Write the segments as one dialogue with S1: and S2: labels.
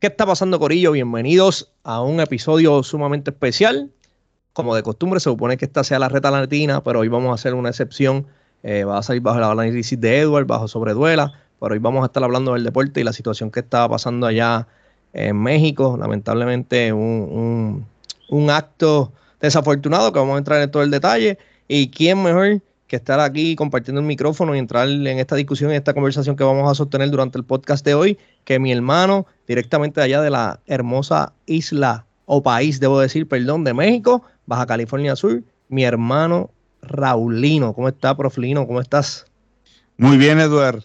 S1: ¿Qué está pasando, Corillo? Bienvenidos a un episodio sumamente especial. Como de costumbre, se supone que esta sea la reta latina, pero hoy vamos a hacer una excepción. Eh, va a salir bajo el análisis de Edward, bajo Sobreduela, pero hoy vamos a estar hablando del deporte y la situación que está pasando allá en México. Lamentablemente, un, un acto desafortunado que vamos a entrar en todo el detalle. ¿Y quién mejor que estar aquí compartiendo el micrófono y entrar en esta discusión, en esta conversación que vamos a sostener durante el podcast de hoy, que mi hermano, directamente allá de la hermosa isla o país, debo decir, perdón, de México, Baja California Sur, mi hermano Raulino. ¿Cómo está, Proflino? ¿Cómo estás?
S2: Muy bien, Eduard.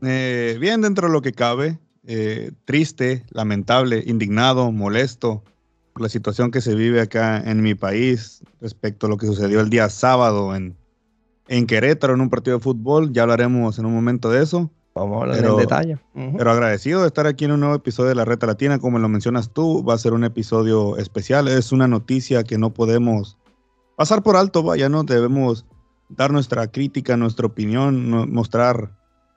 S2: Eh, bien dentro de lo que cabe. Eh, triste, lamentable, indignado, molesto por la situación que se vive acá en mi país respecto a lo que sucedió el día sábado en en Querétaro en un partido de fútbol. Ya hablaremos en un momento de eso.
S1: Vamos a hablar en detalle.
S2: Pero agradecido de estar aquí en un nuevo episodio de La Reta Latina. Como lo mencionas tú, va a ser un episodio especial. Es una noticia que no podemos pasar por alto. Vaya, no debemos dar nuestra crítica, nuestra opinión, mostrar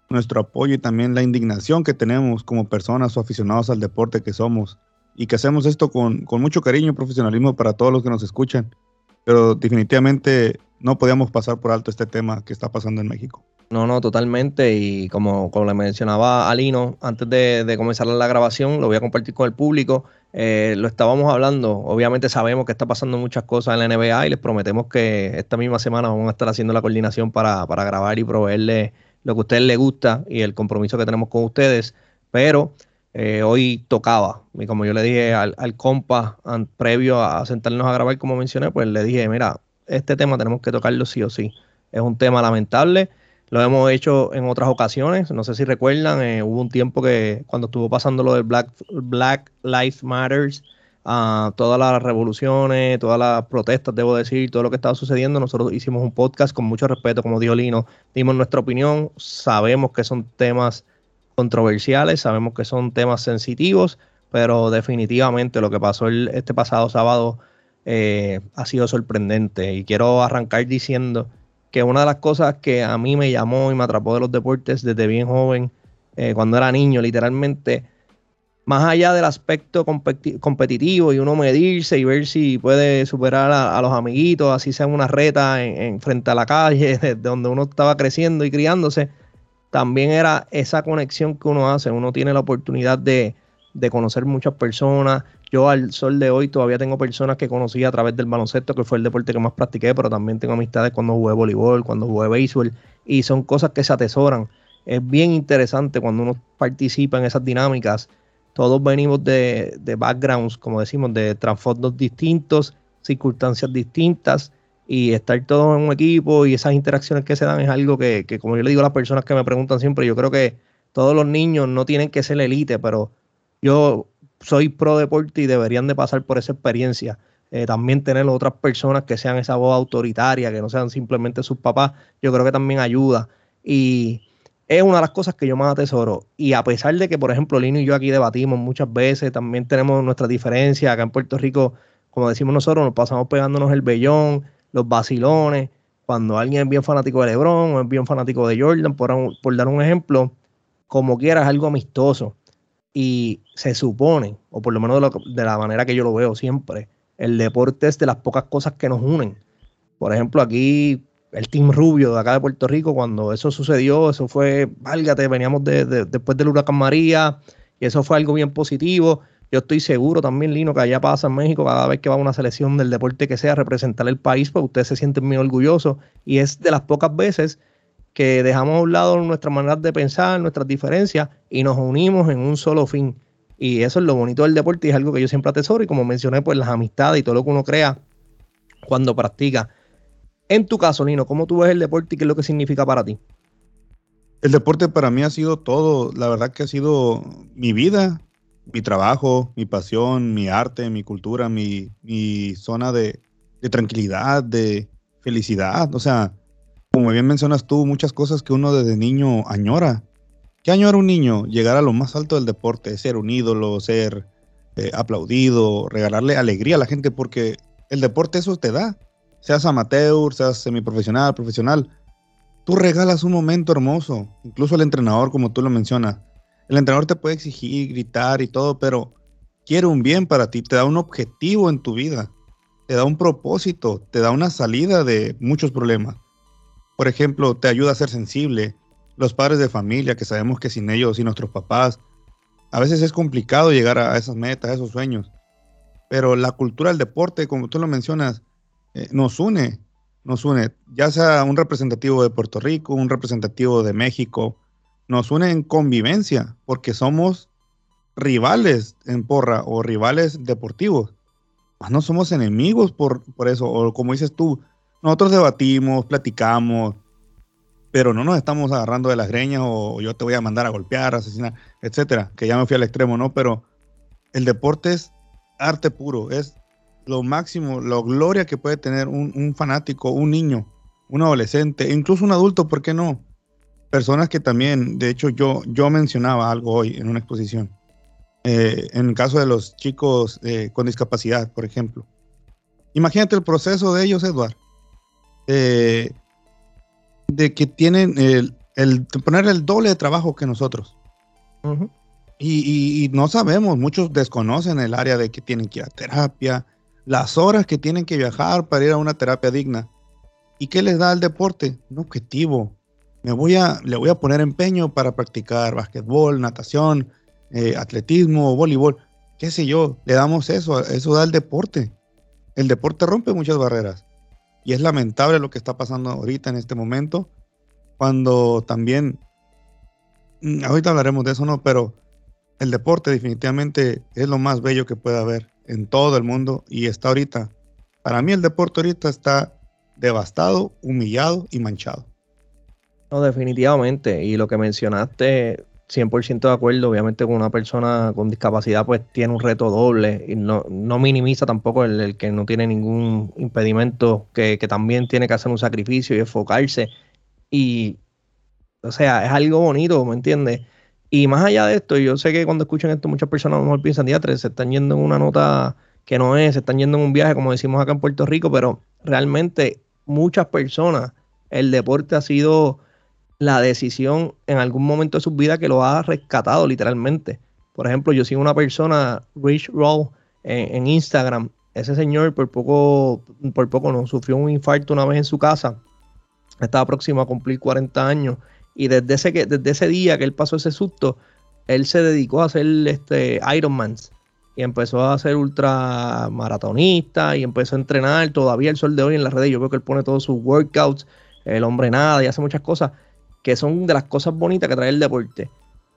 S2: nuestro apoyo y también la indignación que tenemos como personas o aficionados al deporte que somos. Y que hacemos esto con, con mucho cariño y profesionalismo para todos los que nos escuchan. Pero definitivamente no podíamos pasar por alto este tema que está pasando en México.
S1: No, no, totalmente. Y como, como le mencionaba Alino, antes de, comenzar la grabación, lo voy a compartir con el público. Eh, lo estábamos hablando. Obviamente sabemos que está pasando muchas cosas en la NBA y les prometemos que esta misma semana vamos a estar haciendo la coordinación para, grabar y proveerle lo que a ustedes les gusta y el compromiso que tenemos con ustedes. Pero eh, hoy tocaba. Y como yo le dije al, al compa previo a sentarnos a grabar, como mencioné, pues le dije, mira, este tema tenemos que tocarlo sí o sí. Es un tema lamentable. Lo hemos hecho en otras ocasiones. No sé si recuerdan, eh, hubo un tiempo que cuando estuvo pasando lo del Black, Black Lives Matters, uh, todas las revoluciones, todas las protestas, debo decir, todo lo que estaba sucediendo, nosotros hicimos un podcast con mucho respeto, como dijo Lino, dimos nuestra opinión, sabemos que son temas controversiales, sabemos que son temas sensitivos, pero definitivamente lo que pasó este pasado sábado eh, ha sido sorprendente. Y quiero arrancar diciendo que una de las cosas que a mí me llamó y me atrapó de los deportes desde bien joven, eh, cuando era niño, literalmente, más allá del aspecto competitivo y uno medirse y ver si puede superar a, los amiguitos, así sea una reta en, frente a la calle, de donde uno estaba creciendo y criándose, también era esa conexión que uno hace. Uno tiene la oportunidad de, de conocer muchas personas, yo al sol de hoy todavía tengo personas que conocí a través del baloncesto, que fue el deporte que más practiqué, pero también tengo amistades cuando jugué voleibol, cuando jugué béisbol, y son cosas que se atesoran. Es bien interesante cuando uno participa en esas dinámicas. Todos venimos de, backgrounds, como decimos, de trasfondos distintos, circunstancias distintas, y estar todos en un equipo y esas interacciones que se dan es algo que, que, como yo le digo a las personas que me preguntan siempre, yo creo que todos los niños no tienen que ser élite, pero yo soy pro deporte y deberían de pasar por esa experiencia. Eh, también tener otras personas que sean esa voz autoritaria, que no sean simplemente sus papás, yo creo que también ayuda. Y es una de las cosas que yo más atesoro. Y a pesar de que, por ejemplo, Lino y yo aquí debatimos muchas veces, también tenemos nuestras diferencias. Acá en Puerto Rico, como decimos nosotros, nos pasamos pegándonos el vellón, los vacilones. Cuando alguien es bien fanático de LeBron o es bien fanático de Jordan, por, por dar un ejemplo, como quiera, es algo amistoso. Y se supone, o por lo menos de, la manera que yo lo veo siempre, el deporte es de las pocas cosas que nos unen. Por ejemplo, aquí el Team Rubio de acá de Puerto Rico, cuando eso sucedió, eso fue, válgate, veníamos de, después del huracán María, y eso fue algo bien positivo. Yo estoy seguro también, Lino, que allá pasa en México cada vez que va una selección del deporte que sea representar el país, pues ustedes se sienten muy orgullosos. Y es de las pocas veces que dejamos a un lado nuestra manera de pensar, nuestras diferencias y nos unimos en un solo fin. Y eso es lo bonito del deporte y es algo que yo siempre atesoro y como mencioné, pues las amistades y todo lo que uno crea cuando practica. En tu caso, Nino, ¿cómo tú ves el deporte y qué es lo que significa para ti?
S2: El deporte para mí ha sido todo, la verdad que ha sido mi vida, mi trabajo, mi pasión, mi arte, mi cultura, mi, zona de, tranquilidad, de felicidad. O sea, como bien mencionas tú, muchas cosas que uno desde niño añora. ¿Qué añora un niño? Llegar a lo más alto del deporte, ser un ídolo, ser eh, aplaudido, regalarle alegría a la gente, porque el deporte eso te da. Seas amateur, seas semiprofesional, profesional. Tú regalas un momento hermoso, incluso el entrenador, como tú lo mencionas. El entrenador te puede exigir, gritar y todo, pero quiere un bien para ti, te da un objetivo en tu vida, te da un propósito, te da una salida de muchos problemas. Por ejemplo, te ayuda a ser sensible. Los padres de familia, que sabemos que sin ellos, sin nuestros papás, a veces es complicado llegar a esas metas, a esos sueños. Pero la cultura del deporte, como tú lo mencionas, eh, nos une, nos une, ya sea un representativo de Puerto Rico, un representativo de México, nos une en convivencia, porque somos rivales en porra o rivales deportivos. no somos enemigos por, por eso, o como dices tú, nosotros debatimos, platicamos, pero no nos estamos agarrando de las greñas o yo te voy a mandar a golpear, asesinar, etcétera, que ya me fui al extremo, ¿no? Pero el deporte es arte puro, es lo máximo, la gloria que puede tener un, fanático, un niño, un adolescente, incluso un adulto, ¿por qué no? Personas que también, de hecho, yo, yo mencionaba algo hoy en una exposición. Eh, en el caso de los chicos eh, con discapacidad, por ejemplo. Imagínate el proceso de ellos, Eduard. Eh, de que tienen el, el, poner el doble de trabajo que nosotros. y, y, no sabemos, muchos desconocen el área de que tienen que ir a terapia, las horas que tienen que viajar para ir a una terapia digna. ¿Y qué les da el deporte? Un objetivo. Me voy a, le voy a poner empeño para practicar básquetbol, natación, eh, atletismo, voleibol, qué sé yo. Le damos eso, eso da el deporte. El deporte rompe muchas barreras. Y es lamentable lo que está pasando ahorita en este momento, cuando también, mm, ahorita hablaremos de eso, ¿no? Pero el deporte definitivamente es lo más bello que puede haber en todo el mundo y está ahorita, para mí el deporte ahorita está devastado, humillado y manchado.
S1: No, definitivamente. Y lo que mencionaste, 100% de acuerdo. Obviamente con una persona con discapacidad pues tiene un reto doble y no, no minimiza tampoco el, que no tiene ningún impedimento, que, que, también tiene que hacer un sacrificio y enfocarse. Y, o sea, es algo bonito, ¿me entiendes? Y más allá de esto, yo sé que cuando escuchan esto muchas personas a lo mejor piensan, diatre, se están yendo en una nota que no es, se están yendo en un viaje, como decimos acá en Puerto Rico, pero realmente muchas personas, el deporte ha sido la decisión en algún momento de su vida que lo ha rescatado literalmente. Por ejemplo, yo sigo una persona, Rich Roll, en, Instagram. Ese señor por poco, por poco no sufrió un infarto una vez en su casa. Estaba próximo a cumplir 40 años y desde ese, que, desde ese día que él pasó ese susto, él se dedicó a hacer este Ironman y empezó a ser ultramaratonista y empezó a entrenar todavía el sol de hoy en las redes. Yo veo que él pone todos sus workouts, el hombre nada y hace muchas cosas que son de las cosas bonitas que trae el deporte.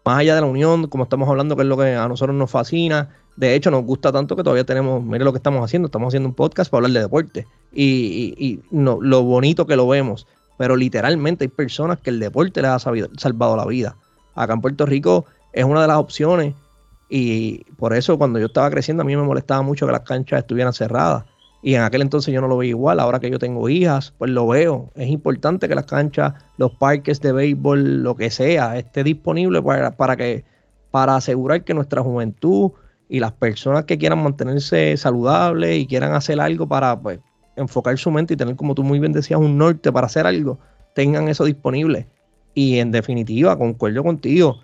S1: Más allá de la unión, como estamos hablando, que es lo que a nosotros nos fascina. De hecho, nos gusta tanto que todavía tenemos, mire lo que estamos haciendo, estamos haciendo un podcast para hablar de deporte. Y, no, lo bonito que lo vemos pero literalmente hay personas que el deporte les ha salvado la vida. Acá en Puerto Rico es una de las opciones y por eso cuando yo estaba creciendo a mí me molestaba mucho que las canchas estuvieran cerradas. Y en aquel entonces yo no lo veía igual, ahora que yo tengo hijas, pues lo veo. Es importante que las canchas, los parques de béisbol, lo que sea, esté disponible para, para, que, para asegurar que nuestra juventud y las personas que quieran mantenerse saludables y quieran hacer algo para pues, enfocar su mente y tener, como tú muy bien decías, un norte para hacer algo, tengan eso disponible. Y en definitiva, concuerdo contigo,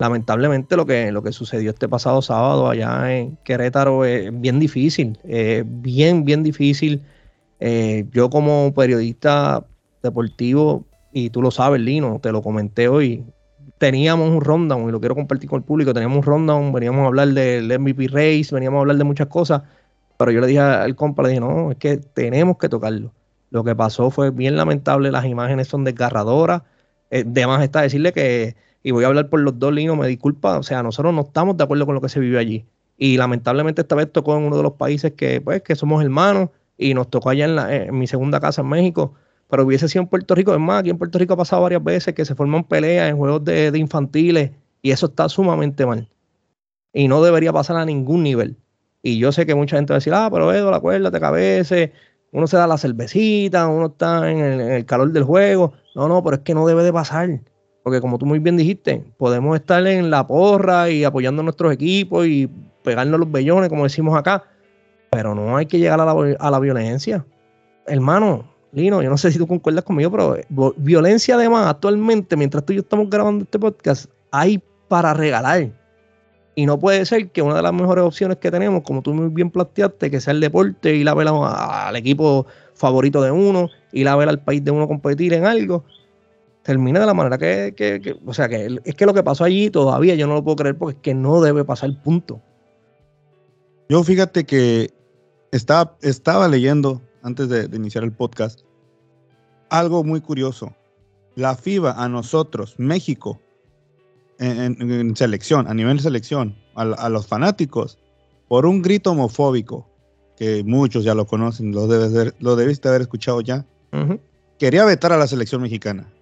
S1: lamentablemente lo que, lo que sucedió este pasado sábado allá en Querétaro es bien difícil, bien, bien difícil. Eh, yo como periodista deportivo, y tú lo sabes, Lino, te lo comenté hoy, teníamos un rundown, y lo quiero compartir con el público, teníamos un rundown, veníamos a hablar del MVP Race, veníamos a hablar de muchas cosas, pero yo le dije al compa, le dije, no, es que tenemos que tocarlo. Lo que pasó fue bien lamentable, las imágenes son desgarradoras. Eh, de más está decirle que, y voy a hablar por los dos linos, me disculpa, o sea, nosotros no estamos de acuerdo con lo que se vivió allí. Y lamentablemente esta vez tocó en uno de los países que, pues, que somos hermanos y nos tocó allá en, en mi segunda casa en México. Pero hubiese sido en Puerto Rico, es más, aquí en Puerto Rico ha pasado varias veces que se forman peleas en juegos de, de infantiles y eso está sumamente mal. Y no debería pasar a ningún nivel. Y yo sé que mucha gente va a decir, ah, pero Edo, la cuerda, te cabece, uno se da la cervecita, uno está en el, calor del juego. No, no, pero es que no debe de pasar. Porque como tú muy bien dijiste, podemos estar en la porra y apoyando a nuestros equipos y pegarnos los bellones, como decimos acá, pero no hay que llegar a la, violencia. Hermano, Lino, yo no sé si tú concuerdas conmigo, pero violencia además, actualmente, mientras tú y yo estamos grabando este podcast, hay para regalar. Y no puede ser que una de las mejores opciones que tenemos, como tú muy bien planteaste, que sea el deporte y la vela al equipo favorito de uno y la vela al país de uno competir en algo, termine de la manera que, o sea, que es que lo que pasó allí todavía yo no lo puedo creer porque es que no debe pasar punto.
S2: Yo fíjate que estaba, estaba leyendo antes de, iniciar el podcast algo muy curioso. La FIBA a nosotros, México, en, selección, a nivel de selección, a, los fanáticos, por un grito homofóbico, que muchos ya lo conocen, lo, debes lo debiste haber escuchado ya, quería vetar a la selección mexicana.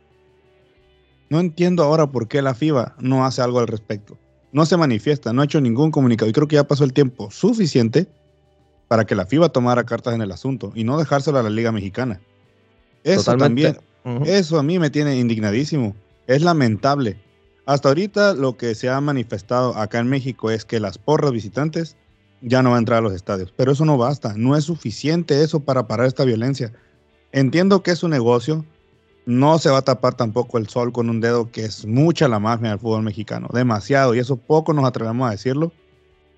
S2: No entiendo ahora por qué la FIBA no hace algo al respecto. No se manifiesta, no ha hecho ningún comunicado. Y creo que ya pasó el tiempo suficiente para que la FIBA tomara cartas en el asunto y no dejárselo a la Liga Mexicana. Eso también, eso a mí me tiene indignadísimo. Es lamentable. Hasta ahorita lo que se ha manifestado acá en México es que las porras visitantes ya no van a entrar a los estadios. Pero eso no basta. No es suficiente eso para parar esta violencia. Entiendo que es un negocio, no se va a tapar tampoco el sol con un dedo, que es mucha la mafia del fútbol mexicano, demasiado, y eso poco nos atrevemos a decirlo.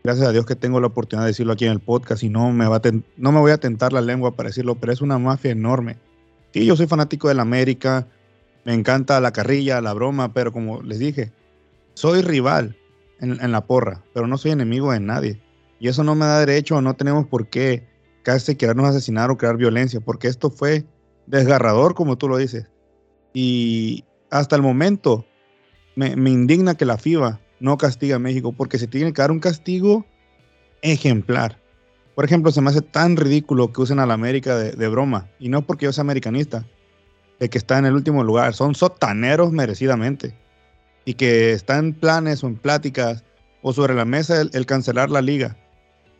S2: Gracias a Dios que tengo la oportunidad de decirlo aquí en el podcast y no me, va no me voy a tentar la lengua para decirlo, pero es una mafia enorme. Sí, yo soy fanático del América, me encanta la carrilla, la broma, pero como les dije, soy rival en, en la porra, pero no soy enemigo de nadie. Y eso no me da derecho, no tenemos por qué casi querernos asesinar o crear violencia, porque esto fue desgarrador, como tú lo dices. Y hasta el momento me, indigna que la FIBA no castiga a México porque se tiene que dar un castigo ejemplar. Por ejemplo, se me hace tan ridículo que usen a la América de, broma, y no porque yo sea americanista, de que está en el último lugar, son sotaneros merecidamente, y que está en planes o en pláticas o sobre la mesa el, cancelar la liga.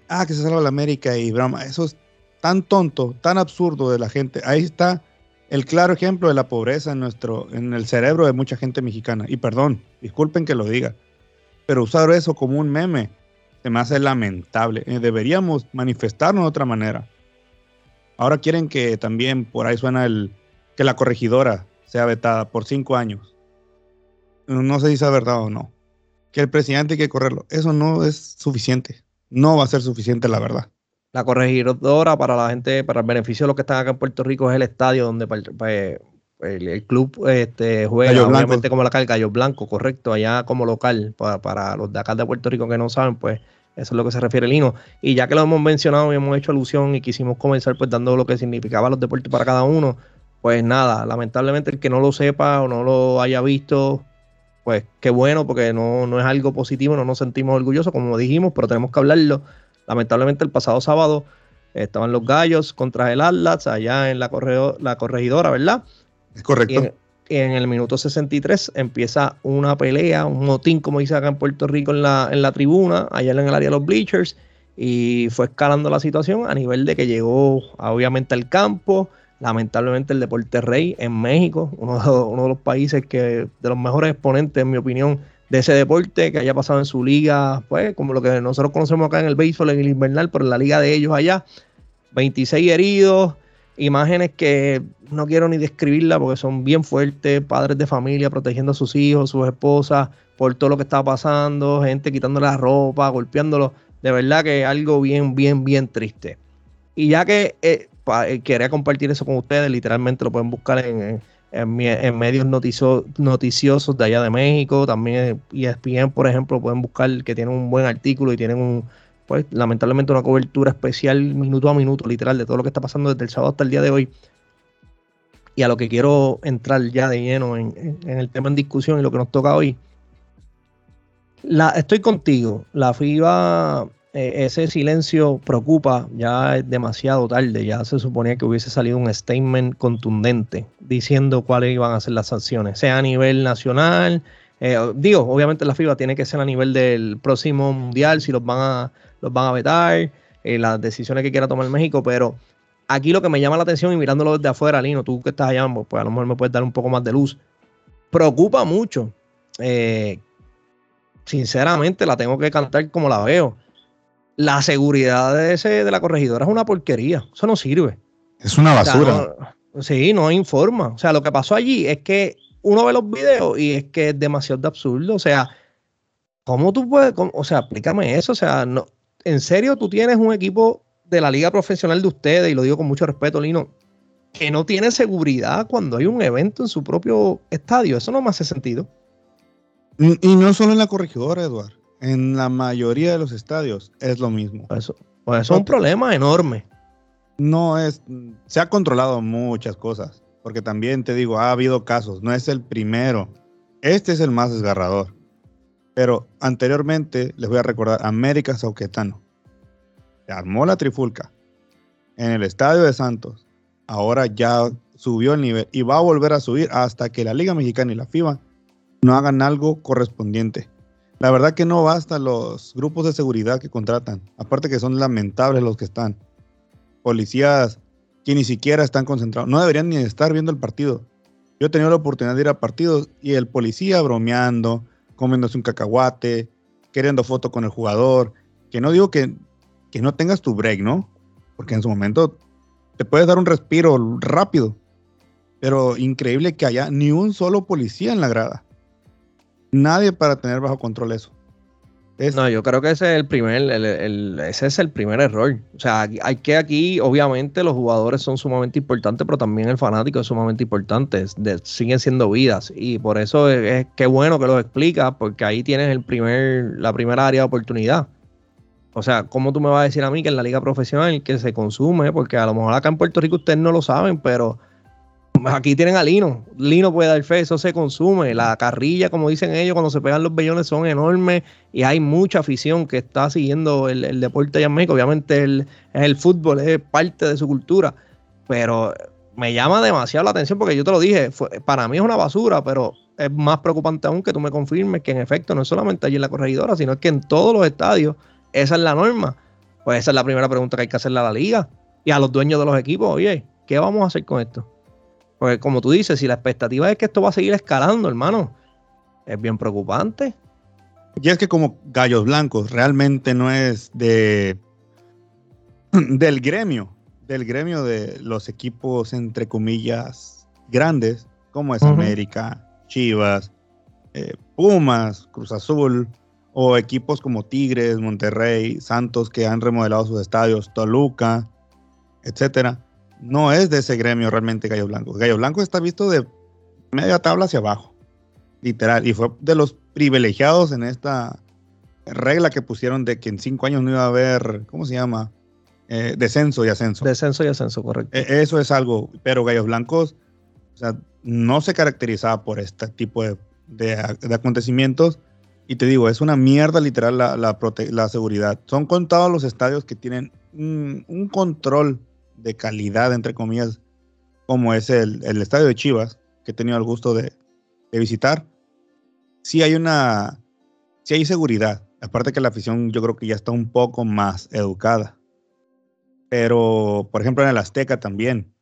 S2: Ah, que se salva la América y broma, eso es tan tonto, tan absurdo de la gente. Ahí está el claro ejemplo de la pobreza en, nuestro, en el cerebro de mucha gente mexicana. Y perdón, disculpen que lo diga, pero usar eso como un meme se me hace lamentable. Eh, deberíamos manifestarnos de otra manera. Ahora quieren que también por ahí suena el que la corregidora sea vetada por cinco años. No sé si es verdad o no. Que el presidente hay que correrlo. Eso no es suficiente. No va a ser suficiente, la verdad.
S1: La corregidora para la gente, para el beneficio de los que están acá en Puerto Rico, es el estadio donde pues, el, club este, juega, obviamente como la el Gallo Blanco, correcto, allá como local, para, los de acá de Puerto Rico que no saben, pues eso es lo que se refiere el hino. Y ya que lo hemos mencionado y hemos hecho alusión y quisimos comenzar pues dando lo que significaba los deportes para cada uno, pues nada, lamentablemente el que no lo sepa o no lo haya visto, pues qué bueno, porque no, no es algo positivo, no nos sentimos orgullosos, como dijimos, pero tenemos que hablarlo Lamentablemente el pasado sábado estaban los gallos contra el Atlas allá en la, la corregidora, ¿verdad?
S2: Es correcto.
S1: Y en, el minuto 63 empieza una pelea, un motín, como dice acá en Puerto Rico, en la, en la tribuna, allá en el área de los bleachers, y fue escalando la situación a nivel de que llegó obviamente al campo. Lamentablemente el deporte rey en México, uno de, uno de los países que, de los mejores exponentes, en mi opinión, de ese deporte que haya pasado en su liga, pues como lo que nosotros conocemos acá en el béisbol, en el invernal, pero en la liga de ellos allá. 26 heridos, imágenes que no quiero ni describirla porque son bien fuertes, padres de familia protegiendo a sus hijos, sus esposas, por todo lo que estaba pasando, gente quitándole la ropa, golpeándolo. De verdad que algo bien, bien, bien triste. Y ya que eh, eh, quería compartir eso con ustedes, literalmente lo pueden buscar en, medios noticiosos de allá de México, también ESPN, por ejemplo, pueden buscar que tienen un buen artículo y tienen un, pues lamentablemente una cobertura especial minuto a minuto, literal, de todo lo que está pasando desde el sábado hasta el día de hoy. Y a lo que quiero entrar ya de lleno en, el tema en discusión y lo que nos toca hoy. Estoy contigo. La FIBA eh, ese silencio preocupa, ya es demasiado tarde, ya se suponía que hubiese salido un statement contundente diciendo cuáles iban a ser las sanciones, sea a nivel nacional, eh, digo, obviamente la FIBA tiene que ser a nivel del próximo mundial, si los van a, los van a vetar, eh, las decisiones que quiera tomar México, pero aquí lo que me llama la atención y mirándolo desde afuera, Lino, tú que estás allá, pues, pues a lo mejor me puedes dar un poco más de luz, preocupa mucho. sinceramente, la tengo que cantar como la veo la seguridad de, ese, de la corregidora es una porquería. Eso no sirve.
S2: Es una basura.
S1: sí, no informa. O sea, lo que pasó allí es que uno ve los videos y es que es demasiado absurdo. O sea, ¿Cómo tú puedes, o sea, explícame eso, o sea, no, en serio tú tienes un equipo de la liga profesional de ustedes, y lo digo con mucho respeto, Lino, que no tiene seguridad cuando hay un evento en su propio estadio. Eso no me hace sentido.
S2: Y, no solo en la corregidora, Eduardo. En la mayoría de los estadios es lo mismo.
S1: Eso, pues eso es un problema enorme.
S2: No es. Se ha controlado muchas cosas. Porque también te digo, ha habido casos. No es el primero. Este es el más desgarrador. Pero anteriormente, les voy a recordar, América Sauquetano. Se armó la trifulca en el estadio de Santos. Ahora ya subió el nivel y va a volver a subir hasta que la Liga Mexicana y la FIBA no hagan algo correspondiente. La verdad que no basta los grupos de seguridad que contratan. Aparte que son lamentables los que están. Policías que ni siquiera están concentrados. No deberían ni estar viendo el partido. Yo he tenido la oportunidad de ir a partidos y el policía bromeando, comiéndose un cacahuate, queriendo foto con el jugador. Que no digo que, que no tengas tu break, ¿no? Porque en su momento te puedes dar un respiro rápido. Pero increíble que haya ni un solo policía en la grada nadie para tener bajo control eso.
S1: No, yo creo que ese es el primer, ese es el primer error. O sea, hay que aquí, obviamente, los jugadores son sumamente importantes, pero también el fanático es sumamente importante. siguen siendo vidas. Y por eso es, que bueno que lo explica, porque ahí tienes el primer, la primera área de oportunidad. O sea, ¿cómo tú me vas a decir a mí que en la liga profesional que se consume? Porque a lo mejor acá en Puerto Rico ustedes no lo saben, pero Aquí tienen a Lino. Lino puede dar fe, eso se consume. La carrilla, como dicen ellos, cuando se pegan los bellones son enormes y hay mucha afición que está siguiendo el, deporte allá en México. Obviamente el, el fútbol es parte de su cultura, pero me llama demasiado la atención porque yo te lo dije, para mí es una basura, pero es más preocupante aún que tú me confirmes que en efecto no es solamente allí en la corregidora, sino que en todos los estadios esa es la norma. Pues esa es la primera pregunta que hay que hacerle a la liga y a los dueños de los equipos. Oye, ¿qué vamos a hacer con esto? Porque como tú dices, si la expectativa es que esto va a seguir escalando, hermano, es bien preocupante.
S2: Y es que como Gallos Blancos realmente no es de del gremio, del gremio de los equipos entre comillas grandes, como es América, Chivas, eh, Pumas, Cruz Azul, o equipos como Tigres, Monterrey, Santos que han remodelado sus estadios, Toluca, etcétera no es de ese gremio realmente Gallo Blanco. Gallo Blanco está visto de media tabla hacia abajo, literal, y fue de los privilegiados en esta regla que pusieron de que en cinco años no iba a haber, ¿cómo se llama? Eh, descenso y ascenso.
S1: Descenso y ascenso, correcto.
S2: E, eso es algo, pero Gallos Blancos o sea, no se caracterizaba por este tipo de, acontecimientos. Y te digo, es una mierda literal la, la, seguridad. Son contados los estadios que tienen un control de calidad, entre comillas, como es el, estadio de Chivas, que he tenido el gusto de, visitar, sí hay una, sí hay seguridad. Aparte que la afición yo creo que ya está un poco más educada. Pero, por ejemplo, en el Azteca también,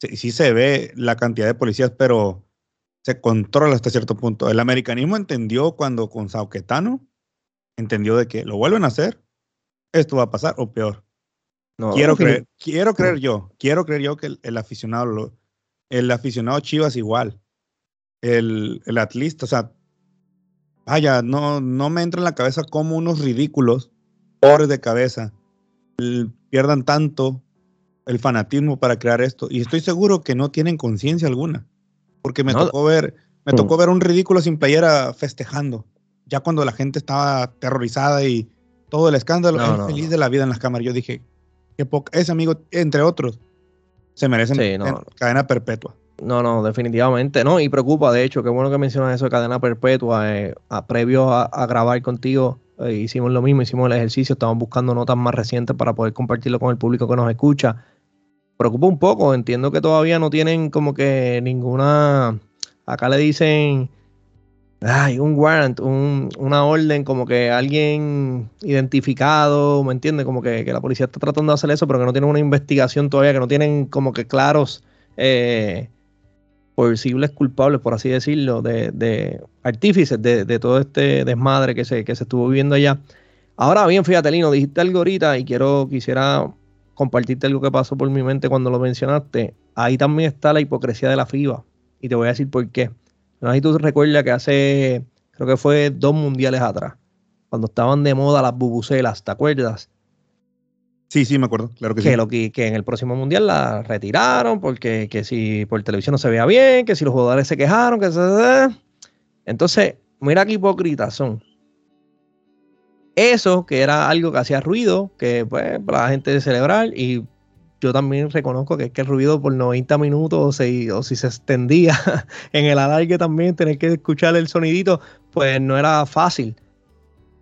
S2: sí, sí se ve la cantidad de policías, pero se controla hasta cierto punto. El americanismo entendió cuando con Sauquetano, entendió de que lo vuelven a hacer, esto va a pasar o peor quiero, creer, quiero creer yo, quiero creer yo que el, aficionado, el aficionado Chivas igual, el, el atlista, o sea, vaya, no, no me entra en la cabeza como unos ridículos, pobres de cabeza, pierdan tanto el fanatismo para crear esto. Y estoy seguro que no tienen conciencia alguna, porque me tocó ver, me mm. tocó ver un ridículo sin playera festejando, ya cuando la gente estaba aterrorizada y todo el escándalo, feliz de la vida en las cámaras. Yo dije, ese amigo, entre otros, se merecen cadena perpetua.
S1: No, no, definitivamente no. Y preocupa, de hecho, qué bueno que mencionas eso de cadena perpetua. Eh, a, previo a, grabar contigo, eh, hicimos lo mismo, hicimos el ejercicio, estamos buscando notas más recientes para poder compartirlo con el público que nos escucha. Preocupa un poco, entiendo que todavía no tienen como que ninguna. Acá le dicen hay un warrant, una orden como que alguien identificado, ¿me entiendes? Como que, la policía está tratando de hacer eso, pero que no tienen una investigación todavía, que no tienen como que claros eh, posibles culpables, por así decirlo, de, artífices de, todo este desmadre que se, que se estuvo viviendo allá. Ahora bien, fíjate, Lino, dijiste algo ahorita y quiero, quisiera compartirte algo que pasó por mi mente cuando lo mencionaste. Ahí también está la hipocresía de la FIBA. Y te voy a decir por qué. No sé si tú recuerdas que hace, creo que fue dos mundiales atrás, cuando estaban de moda las bubucelas, ¿te acuerdas?
S2: Sí, sí, me acuerdo, claro que,
S1: que
S2: sí.
S1: Lo que, que en el próximo mundial la retiraron porque que si por televisión no se veía bien, que si los jugadores se quejaron, que se... Entonces, mira qué hipócritas son. Eso, que era algo que hacía ruido, que pues para la gente de celebrar, y yo también reconozco que es que el ruido por 90 minutos o si, o si se extendía en el alargue también, tener que escuchar el sonidito, pues no era fácil.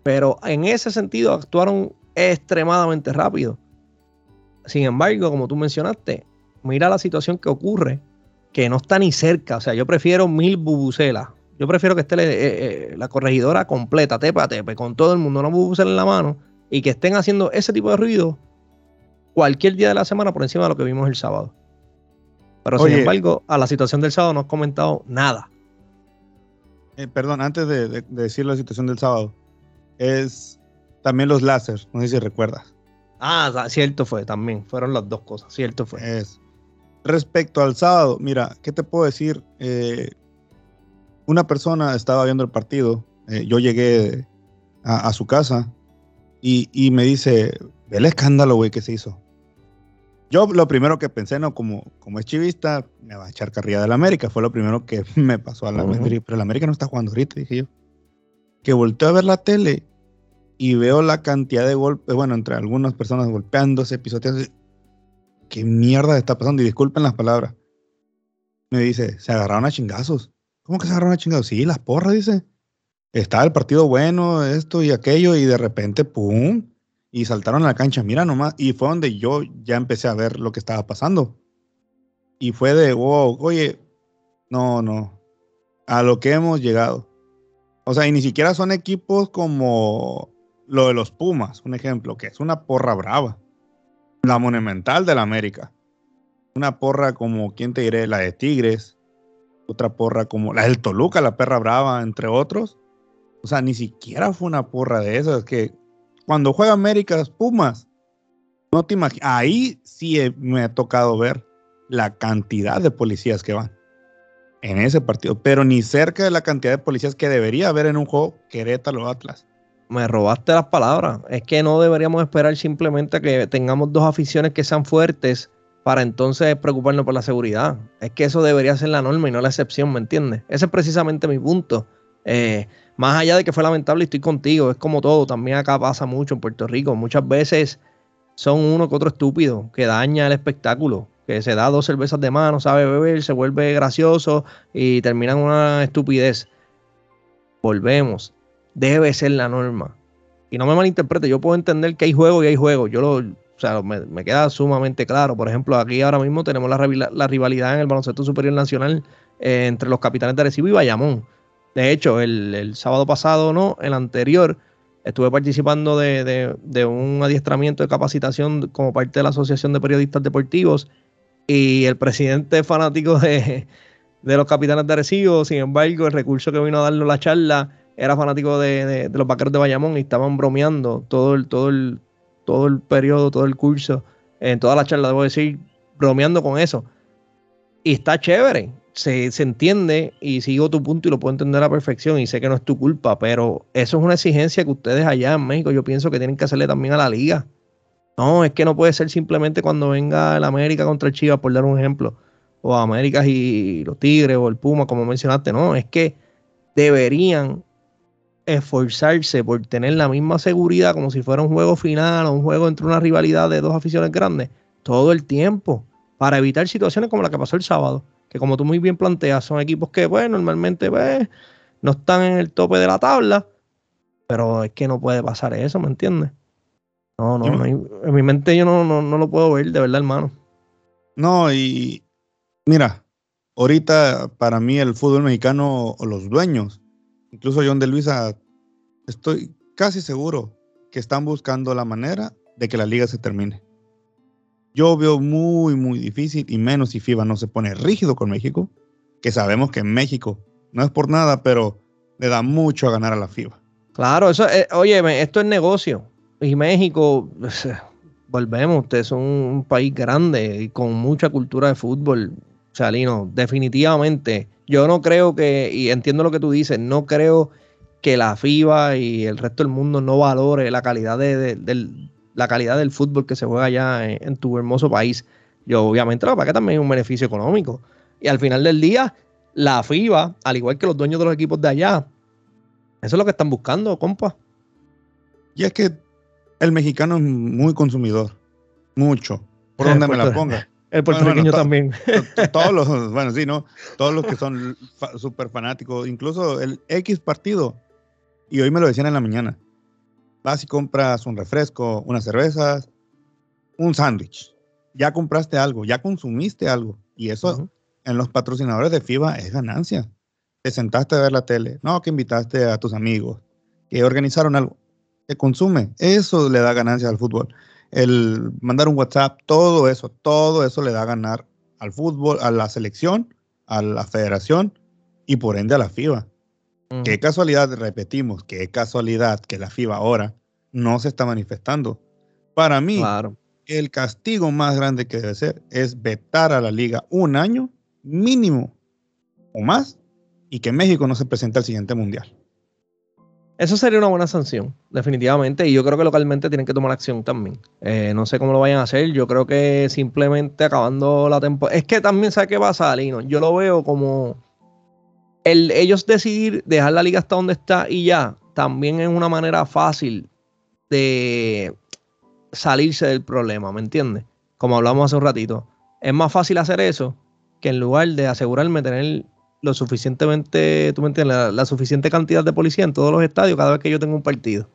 S1: Pero en ese sentido actuaron extremadamente rápido. Sin embargo, como tú mencionaste, mira la situación que ocurre, que no está ni cerca. O sea, yo prefiero mil bubucelas. Yo prefiero que esté eh, eh, la corregidora completa, tepe a tepe, con todo el mundo, una bubucela en la mano, y que estén haciendo ese tipo de ruido cualquier día de la semana por encima de lo que vimos el sábado. Pero Oye, sin embargo, a la situación del sábado no has comentado nada.
S2: Eh, perdón, antes de, de, de, decir la situación del sábado, es también los láser, no sé si recuerdas.
S1: Ah, cierto fue, también, fueron las dos cosas, cierto fue.
S2: Es. Respecto al sábado, mira, ¿qué te puedo decir? Eh, una persona estaba viendo el partido, eh, yo llegué a, a su casa y, y, me dice, ve el escándalo, güey, que se hizo. Yo lo primero que pensé, no, como, como es chivista, me va a echar carrilla del América, fue lo primero que me pasó a la uh -huh. pero el América no está jugando ahorita, dije yo. Que volteé a ver la tele y veo la cantidad de golpes, bueno, entre algunas personas golpeándose, pisoteándose. ¿Qué mierda está pasando? Y disculpen las palabras. Me dice, se agarraron a chingazos. ¿Cómo que se agarraron a chingazos? Sí, las porras, dice. Estaba el partido bueno, esto y aquello, y de repente, ¡pum! Y saltaron a la cancha, mira nomás. Y fue donde yo ya empecé a ver lo que estaba pasando. Y fue de, wow, oye, no, no. A lo que hemos llegado. O sea, y ni siquiera son equipos como lo de los Pumas, un ejemplo, que es una porra brava. La monumental de la América. Una porra como, ¿quién te diré? La de Tigres. Otra porra como la del Toluca, la perra brava, entre otros. O sea, ni siquiera fue una porra de esas. Que cuando juega América, Pumas, no te imaginas. Ahí sí me ha tocado ver la cantidad de policías que van en ese partido, pero ni cerca de la cantidad de policías que debería haber en un juego Querétaro Atlas
S1: me robaste las palabras. Es que no deberíamos esperar simplemente que tengamos dos aficiones que sean fuertes para entonces preocuparnos por la seguridad. Es que eso debería ser la norma y no la excepción, ¿me entiendes? Ese es precisamente mi punto. Eh, más allá de que fue lamentable, estoy contigo. Es como todo. También acá pasa mucho en Puerto Rico. Muchas veces son uno que otro estúpido que daña el espectáculo. Que se da dos cervezas de mano, sabe beber, se vuelve gracioso y terminan una estupidez. Volvemos debe ser la norma. Y no me malinterprete, yo puedo entender que hay juegos y hay juegos. Yo lo, o sea, me, queda sumamente claro. Por ejemplo, aquí ahora mismo tenemos la, la rivalidad en el baloncesto superior nacional eh, entre los capitanes de Arecibo y Bayamón. De hecho, el, el, sábado pasado, no, el anterior, estuve participando de, de, un adiestramiento de capacitación como parte de la Asociación de Periodistas Deportivos y el presidente fanático de, de los capitanes de Arecibo, sin embargo, el recurso que vino a darnos la charla era fanático de, los vaqueros de Bayamón y estaban bromeando todo el, todo el, todo el periodo, todo el curso, en toda la charla, debo decir, bromeando con eso. Y está chévere, se, se, entiende y sigo tu punto y lo puedo entender a la perfección y sé que no es tu culpa, pero eso es una exigencia que ustedes allá en México yo pienso que tienen que hacerle también a la liga. No, es que no puede ser simplemente cuando venga el América contra el Chivas, por dar un ejemplo, o América y los Tigres o el Puma, como mencionaste, no, es que deberían esforzarse por tener la misma seguridad como si fuera un juego final o un juego entre una rivalidad de dos aficiones grandes todo el tiempo para evitar situaciones como la que pasó el sábado que como tú muy bien planteas son equipos que pues normalmente pues, no están en el tope de la tabla pero es que no puede pasar eso ¿me entiendes? no, no, no en mi mente yo no, no, no lo puedo ver de verdad hermano
S2: no y mira ahorita para mí el fútbol mexicano o los dueños incluso John de Luisa, estoy casi seguro que están buscando la manera de que la liga se termine. Yo veo muy, muy difícil, y menos si FIBA no se pone rígido con México, que sabemos que en México no es por nada, pero le da mucho a ganar a la FIBA.
S1: Claro, eso, eh, oye, esto es negocio. Y México, volvemos, ustedes son un país grande y con mucha cultura de fútbol. Salino, definitivamente yo no creo que, y entiendo lo que tú dices, no creo que la FIBA y el resto del mundo no valore la calidad, de, del, la calidad del fútbol que se juega allá en, tu hermoso país. Yo obviamente para que también es un beneficio económico. Y al final del día, la FIBA, al igual que los dueños de los equipos de allá, eso es lo que están buscando, compa.
S2: Y es que el mexicano es muy consumidor. Mucho. Por donde me la ponga.
S1: El puertorriqueño también.
S2: Todos los, bueno, sí, ¿no? Todos los que son súper fanáticos, incluso el X partido. Y hoy me lo decían en la mañana. Vas y compras un refresco, unas cervezas, un sándwich. Ya compraste algo, ya consumiste algo. Y eso en los patrocinadores de FIBA es ganancia. Te sentaste a ver la tele. No, que invitaste a tus amigos. Que organizaron algo. Que consume. Eso le da ganancia al fútbol el mandar un WhatsApp, todo eso, todo eso le da a ganar al fútbol, a la selección, a la federación y por ende a la FIBA. Qué casualidad, repetimos, qué casualidad que la FIBA ahora no se está manifestando. Para mí, el castigo más grande que debe ser es vetar a la liga un año mínimo o más y que México no se presente al siguiente mundial.
S1: Eso sería una buena sanción, definitivamente. Y yo creo que localmente tienen que tomar acción también. Eh, no sé cómo lo vayan a hacer. Yo creo que simplemente acabando la temporada. Es que también, ¿sabe qué pasa, Lino? Yo lo veo como el, ellos decidir dejar la liga hasta donde está y ya. También es una manera fácil de salirse del problema, ¿me entiendes? Como hablamos hace un ratito. Es más fácil hacer eso que en lugar de asegurarme tener lo suficientemente, tú me entiendes, la, suficiente cantidad de policía en todos los estadios cada vez que yo tengo un partido.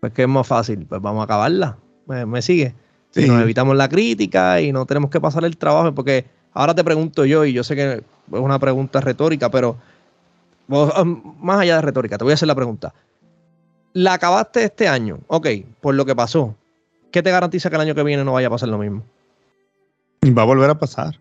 S1: Pues que es más fácil, pues vamos a acabarla. ¿Me, sigue? Si nos evitamos la crítica y no tenemos que pasar el trabajo, porque ahora te pregunto yo, y yo sé que es una pregunta retórica, pero más allá de retórica, te voy a hacer la pregunta. La acabaste este año, ok, por lo que pasó. ¿Qué te garantiza que el año que viene no vaya a pasar lo mismo?
S2: Va a volver a pasar.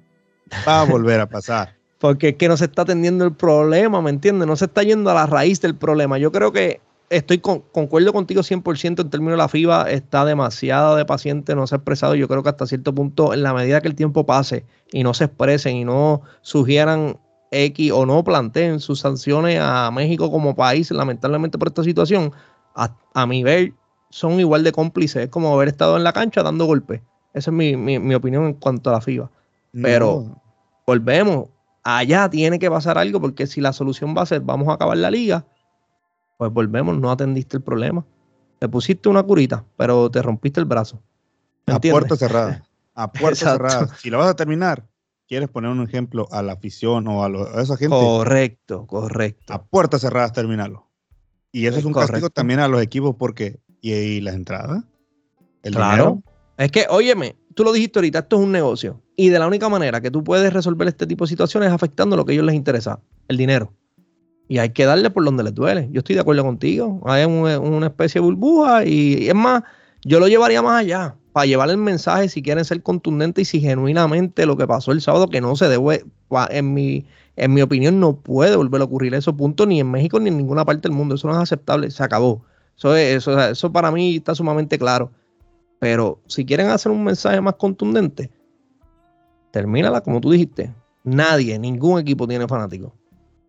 S2: Va a volver a pasar
S1: porque es que no se está atendiendo el problema, ¿me entiendes? No se está yendo a la raíz del problema. Yo creo que estoy con, concuerdo contigo 100% en términos de la FIBA, está demasiado de paciente, no se ha expresado. Yo creo que hasta cierto punto, en la medida que el tiempo pase y no se expresen y no sugieran X o no planteen sus sanciones a México como país, lamentablemente por esta situación, a, mi ver, son igual de cómplices. Es como haber estado en la cancha dando golpes. Esa es mi, opinión en cuanto a la FIBA. Pero volvemos, allá tiene que pasar algo porque si la solución va a ser vamos a acabar la liga, pues volvemos, no atendiste el problema. Te pusiste una curita, pero te rompiste el brazo.
S2: A puerta cerrada. A puerta cerrada. Si lo vas a terminar, quieres poner un ejemplo a la afición o a, esa gente.
S1: Correcto, correcto.
S2: A puertas cerradas terminarlo. Y eso es, un castigo también a los equipos porque, ¿y, las entradas?
S1: ¿El claro. Es que, óyeme, tú lo dijiste ahorita, esto es un negocio. Y de la única manera que tú puedes resolver este tipo de situaciones es afectando lo que a ellos les interesa, el dinero. Y hay que darle por donde les duele. Yo estoy de acuerdo contigo. Hay una especie de burbuja y, es más, yo lo llevaría más allá para llevar el mensaje si quieren ser contundentes y si genuinamente lo que pasó el sábado, que no se debe, en mi, en mi opinión, no puede volver a ocurrir eso, punto, ni en México ni en ninguna parte del mundo. Eso no es aceptable, se acabó. Eso, eso, eso para mí está sumamente claro. Pero si quieren hacer un mensaje más contundente, termínala como tú dijiste. Nadie, ningún equipo tiene fanáticos.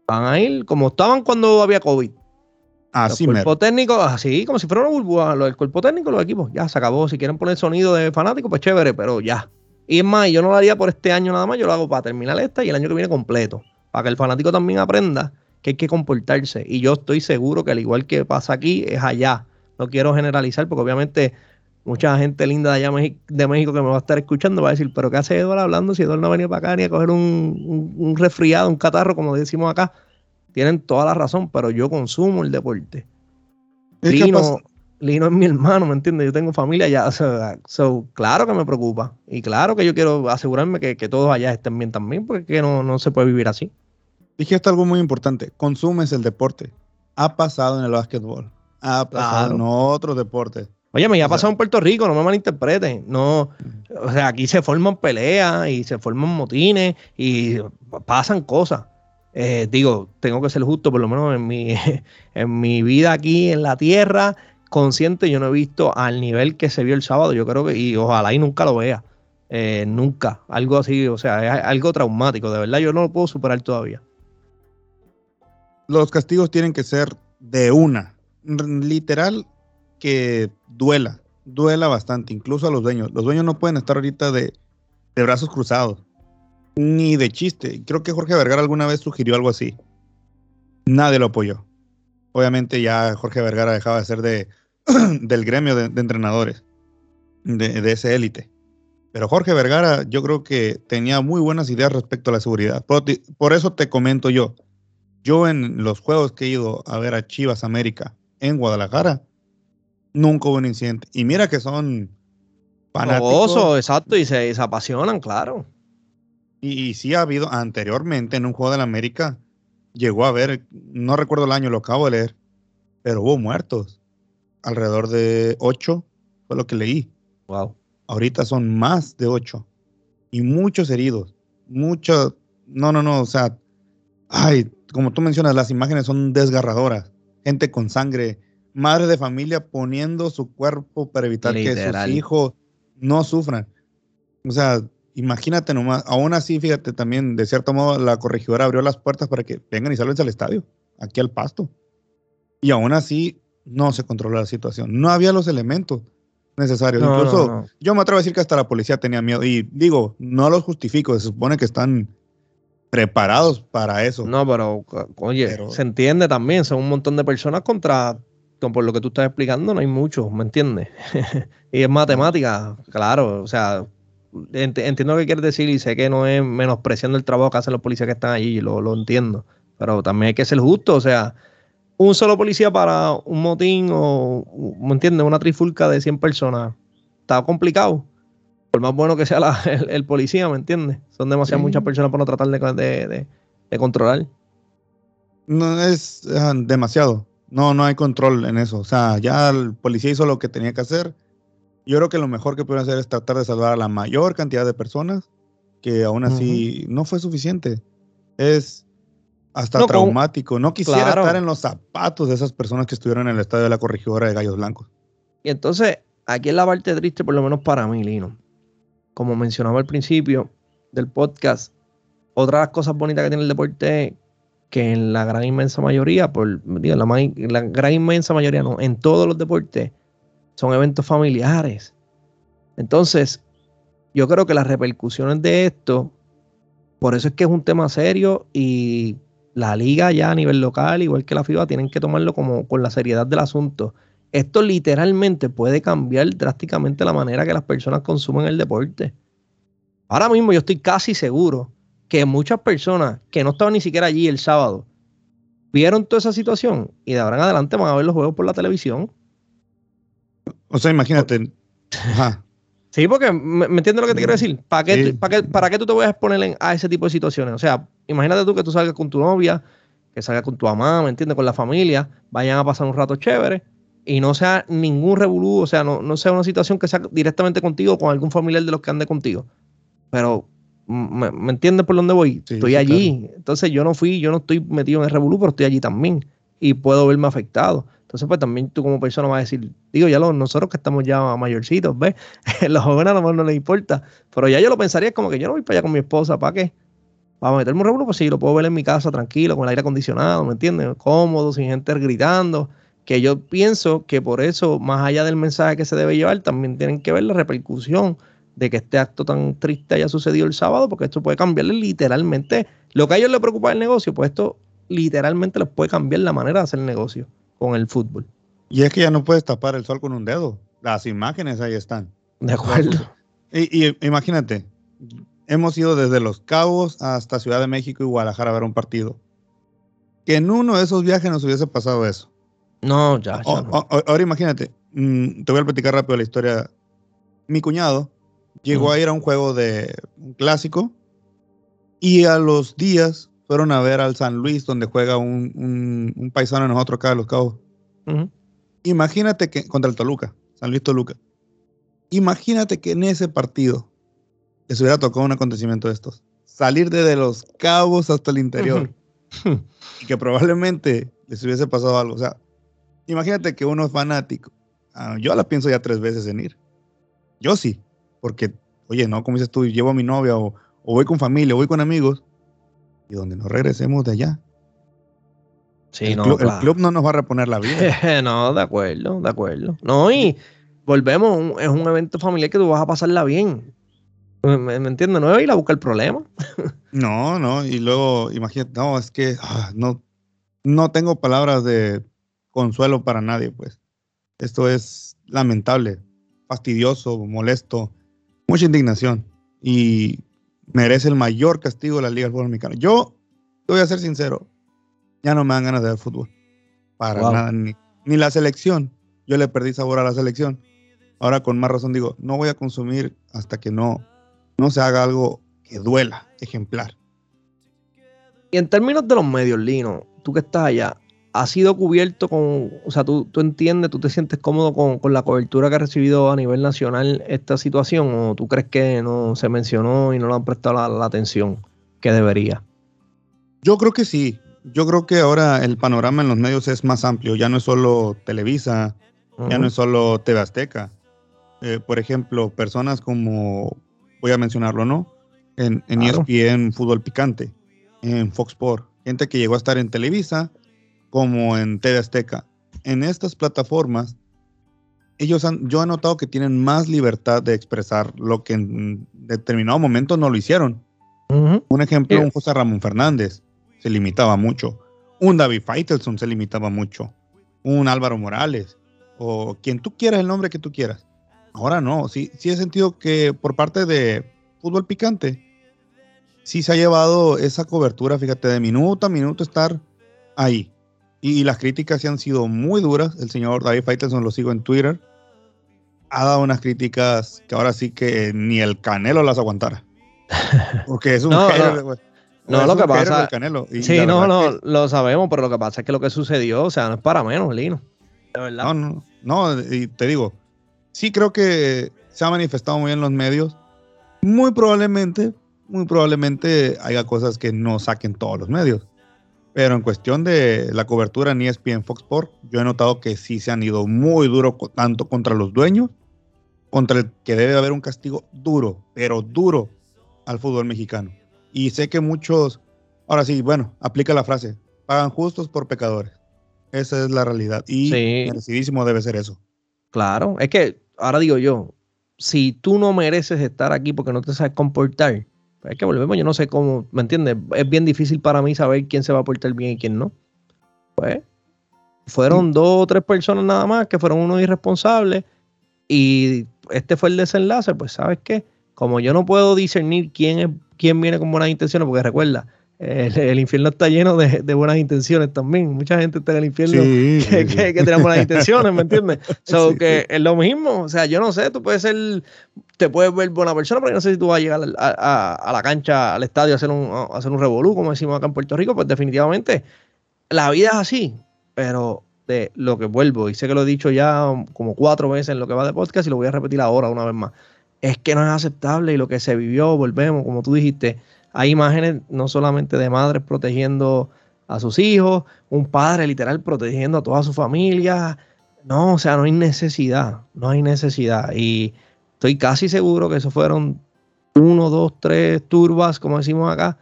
S1: Van a ir como estaban cuando había COVID.
S2: Así,
S1: el cuerpo técnico, así como si fuera una burbuja, el cuerpo técnico, los equipos, ya se acabó. Si quieren poner sonido de fanático, pues chévere, pero ya. Y es más, yo no lo haría por este año nada más, yo lo hago para terminar esta y el año que viene completo. Para que el fanático también aprenda que hay que comportarse. Y yo estoy seguro que al igual que pasa aquí, es allá. No quiero generalizar porque obviamente mucha gente linda de allá de México que me va a estar escuchando va a decir, pero ¿qué hace Eduardo hablando si Eduardo no ha venido para acá ni a coger un, resfriado, un catarro, como decimos acá? Tienen toda la razón, pero yo consumo el deporte. Lino, Lino es mi hermano, ¿me entiendes? Yo tengo familia allá, so, claro que me preocupa. Y claro que yo quiero asegurarme que, todos allá estén bien también, porque no, no se puede vivir así.
S2: Dijiste algo muy importante, consumes el deporte. Ha pasado en el básquetbol, ha pasado en otros deportes
S1: Oye, me ha pasado en Puerto Rico, no me malinterpreten. No, o sea, aquí se forman peleas y se forman motines y pasan cosas. Eh, digo, tengo que ser justo, por lo menos en mi, en mi vida aquí en la tierra, consciente, yo no he visto al nivel que se vio el sábado. Yo creo que, y ojalá y nunca lo vea. Eh, nunca. Algo así, o sea, es algo traumático. De verdad, yo no lo puedo superar todavía.
S2: Los castigos tienen que ser de una. Literal que duela, duela bastante, incluso a los dueños. Los dueños no pueden estar ahorita de, de brazos cruzados, ni de chiste. Creo que Jorge Vergara alguna vez sugirió algo así. Nadie lo apoyó. Obviamente ya Jorge Vergara dejaba de ser de, del gremio de, entrenadores, de, de ese élite. Pero Jorge Vergara yo creo que tenía muy buenas ideas respecto a la seguridad. Por, eso te comento yo. Yo en los juegos que he ido a ver a Chivas América en Guadalajara, nunca hubo un incidente. Y mira que son
S1: fanáticos. exacto, y se, apasionan, claro.
S2: Y, sí ha habido anteriormente en un juego de la América, llegó a ver, no recuerdo el año, lo acabo de leer, pero hubo muertos. Alrededor de ocho, fue lo que leí.
S1: Wow.
S2: Ahorita son más de ocho. Y muchos heridos. Muchos. No, no, no. O sea, ay, como tú mencionas, las imágenes son desgarradoras. Gente con sangre. Madre de familia poniendo su cuerpo para evitar que sus hijos no sufran. O sea, imagínate nomás. Aún así, fíjate también, de cierto modo, la corregidora abrió las puertas para que vengan y salgan al estadio, aquí al pasto. Y aún así, no se controló la situación. No había los elementos necesarios. Incluso yo me atrevo a decir que hasta la policía tenía miedo. Y digo, no los justifico, se supone que están preparados para eso.
S1: No, pero oye, se entiende también, son un montón de personas contra, por lo que tú estás explicando, no hay muchos, ¿me entiendes? y es matemática, claro, o sea, entiendo lo que quieres decir y sé que no es menospreciando el trabajo que hacen los policías que están allí, lo, lo entiendo, pero también hay que ser justo, o sea, un solo policía para un motín o, ¿me entiendes? Una trifulca de 100 personas. Está complicado. Por más bueno que sea el, policía, ¿me entiendes? Son demasiadas muchas personas para no tratar de, controlar.
S2: No es demasiado. No, no hay control en eso. O sea, ya el policía hizo lo que tenía que hacer. Yo creo que lo mejor que pueden hacer es tratar de salvar a la mayor cantidad de personas, que aún así no fue suficiente. Es hasta traumático. No quisiera estar en los zapatos de esas personas que estuvieron en el estadio de la corregidora de Gallos Blancos.
S1: Y entonces, aquí es la parte triste, por lo menos para mí, Lino. Como mencionaba al principio del podcast, otra de las cosas bonitas que tiene el deporte que en la gran inmensa mayoría, por la, la gran inmensa mayoría no, en todos los deportes, son eventos familiares. Entonces, yo creo que las repercusiones de esto, por eso es que es un tema serio y la liga ya a nivel local, igual que la FIBA, tienen que tomarlo como con la seriedad del asunto. Esto literalmente puede cambiar drásticamente la manera que las personas consumen el deporte. Ahora mismo yo estoy casi seguro que muchas personas que no estaban ni siquiera allí el sábado vieron toda esa situación y de ahora en adelante van a ver los juegos por la televisión.
S2: O sea, imagínate.
S1: Sí, porque me, entiendes lo que te quiero decir. ¿Para qué, para, qué, ¿Para qué tú te voy a exponer a ese tipo de situaciones? O sea, imagínate tú que tú salgas con tu novia, que salgas con tu mamá, ¿me entiendes? Con la familia, vayan a pasar un rato chévere y no sea ningún revolú, o sea, no, no sea una situación que sea directamente contigo o con algún familiar de los que ande contigo. Pero, ¿me, entiendes por dónde voy? estoy allí. Entonces yo no fui, yo no estoy metido en el revolú, pero estoy allí también y puedo verme afectado. Entonces, pues también tú como persona vas a decir, digo, ya nosotros que estamos ya mayorcitos, ¿ves? los jóvenes a lo mejor no les importa, pero ya yo lo pensaría como que yo no voy para allá con mi esposa, ¿para qué? Para meterme un revuelo, pues sí, lo puedo ver en mi casa tranquilo, con el aire acondicionado, ¿me entiendes? Cómodo, sin gente gritando. Que yo pienso que por eso, más allá del mensaje que se debe llevar, también tienen que ver la repercusión de que este acto tan triste haya sucedido el sábado, porque esto puede cambiarle literalmente lo que a ellos les preocupa el negocio, pues esto literalmente les puede cambiar la manera de hacer el negocio con el fútbol.
S2: Y es que ya no puedes tapar el sol con un dedo. Las imágenes ahí están.
S1: De acuerdo.
S2: Y, imagínate, hemos ido desde Los Cabos hasta Ciudad de México y Guadalajara a ver un partido. Que en uno de esos viajes nos hubiese pasado eso.
S1: No, ya.
S2: ahora imagínate, mm, te voy a platicar rápido la historia. Mi cuñado llegó a ir a un juego de un clásico y a los días fueron a ver al San Luis, donde juega un, paisano de nosotros acá de Los Cabos. Imagínate que, contra el Toluca, San Luis Toluca. Imagínate que en ese partido les hubiera tocado un acontecimiento de estos. Salir desde Los Cabos hasta el interior. y que probablemente les hubiese pasado algo. O sea, imagínate que uno es fanático. Ah, yo la pienso ya tres veces en ir. Yo sí, porque, oye, no, como dices tú, llevo a mi novia o, o voy con familia, o voy con amigos y donde nos regresemos de allá. Sí, el, no, club, el club no nos va a reponer la vida.
S1: no, de acuerdo, de acuerdo. No, y volvemos, es un evento familiar que tú vas a pasarla bien. ¿Me, entiendes? No es ir a buscar el problema.
S2: no, no, y luego, imagínate, no, es que ah, no, no tengo palabras de consuelo para nadie, pues. Esto es lamentable, fastidioso, molesto, mucha indignación y merece el mayor castigo de la Liga del Fútbol Mexicano. Yo, voy a ser sincero, ya no me dan ganas de ver fútbol. Para nada, ni, ni la selección. Yo le perdí sabor a la selección. Ahora con más razón digo, no voy a consumir hasta que no no se haga algo que duela, ejemplar.
S1: Y en términos de los medios, Lino, tú que estás allá, ¿ha sido cubierto con, o sea, tú, tú entiendes, tú te sientes cómodo con, la cobertura que ha recibido a nivel nacional esta situación o tú crees que no se mencionó y no le han prestado la, atención que debería?
S2: Yo creo que sí. Yo creo que ahora el panorama en los medios es más amplio. Ya no es solo Televisa, ya no es solo TV Azteca. Eh, por ejemplo, personas como voy a mencionarlo, ¿no? En, en ESPN Fútbol Picante, en Fox Sports, gente que llegó a estar en Televisa como en TV Azteca. En estas plataformas, ellos han, yo he notado que tienen más libertad de expresar lo que en determinado momento no lo hicieron. Un ejemplo, un José Ramón Fernández se limitaba mucho. Un David Faitelson se limitaba mucho. Un Álvaro Morales. O quien tú quieras, el nombre que tú quieras. Ahora no, sí, sí he sentido que por parte de fútbol picante, sí se ha llevado esa cobertura, fíjate, de minuto a minuto estar ahí. Y, las críticas sí han sido muy duras. El señor David Faitelson lo sigo en Twitter. Ha dado unas críticas que ahora sí que ni el Canelo las aguantara. Porque es un
S1: no, no. lo que pasa. sí, no, no, lo sabemos, pero lo que pasa es que lo que sucedió, o sea, no es para menos, Lino.
S2: De verdad. No, no, no, y te digo, sí creo que se ha manifestado muy bien en los medios. Muy probablemente, muy probablemente haya cosas que no saquen todos los medios. Pero en cuestión de la cobertura en ESPN Fox Sports, yo he notado que sí se han ido muy duro tanto contra los dueños, contra el que debe haber un castigo duro, pero duro al fútbol mexicano. Y sé que muchos, ahora sí, bueno, aplica la frase, pagan justos por pecadores. Esa es la realidad. Y merecidísimo debe ser eso.
S1: Claro, es que ahora digo yo, si tú no mereces estar aquí porque no te sabes comportar, es que volvemos, yo no sé cómo, ¿me entiendes? Es bien difícil para mí saber quién se va a portar bien y quién no. Pues fueron dos o tres personas nada más que fueron unos irresponsables y este fue el desenlace, pues sabes qué, como yo no puedo discernir quién es quién viene con buenas intenciones, porque recuerda, el, infierno está lleno de, buenas intenciones también. Mucha gente está en el infierno que, tiene buenas intenciones, ¿me entiendes? So, que es lo mismo. O sea, yo no sé, tú puedes ser, te puedes ver buena persona, pero yo no sé si tú vas a llegar a, la cancha, al estadio, a hacer un, a hacer un revolú, como decimos acá en Puerto Rico. Pues definitivamente la vida es así, pero de lo que vuelvo, y sé que lo he dicho ya como cuatro veces en lo que va de podcast y lo voy a repetir ahora una vez más, es que no es aceptable y lo que se vivió, volvemos, como tú dijiste, hay imágenes no solamente de madres protegiendo a sus hijos, un padre literal protegiendo a toda su familia. No, o sea, no hay necesidad, no hay necesidad. Y estoy casi seguro que esos fueron uno, dos, tres turbas, como decimos acá,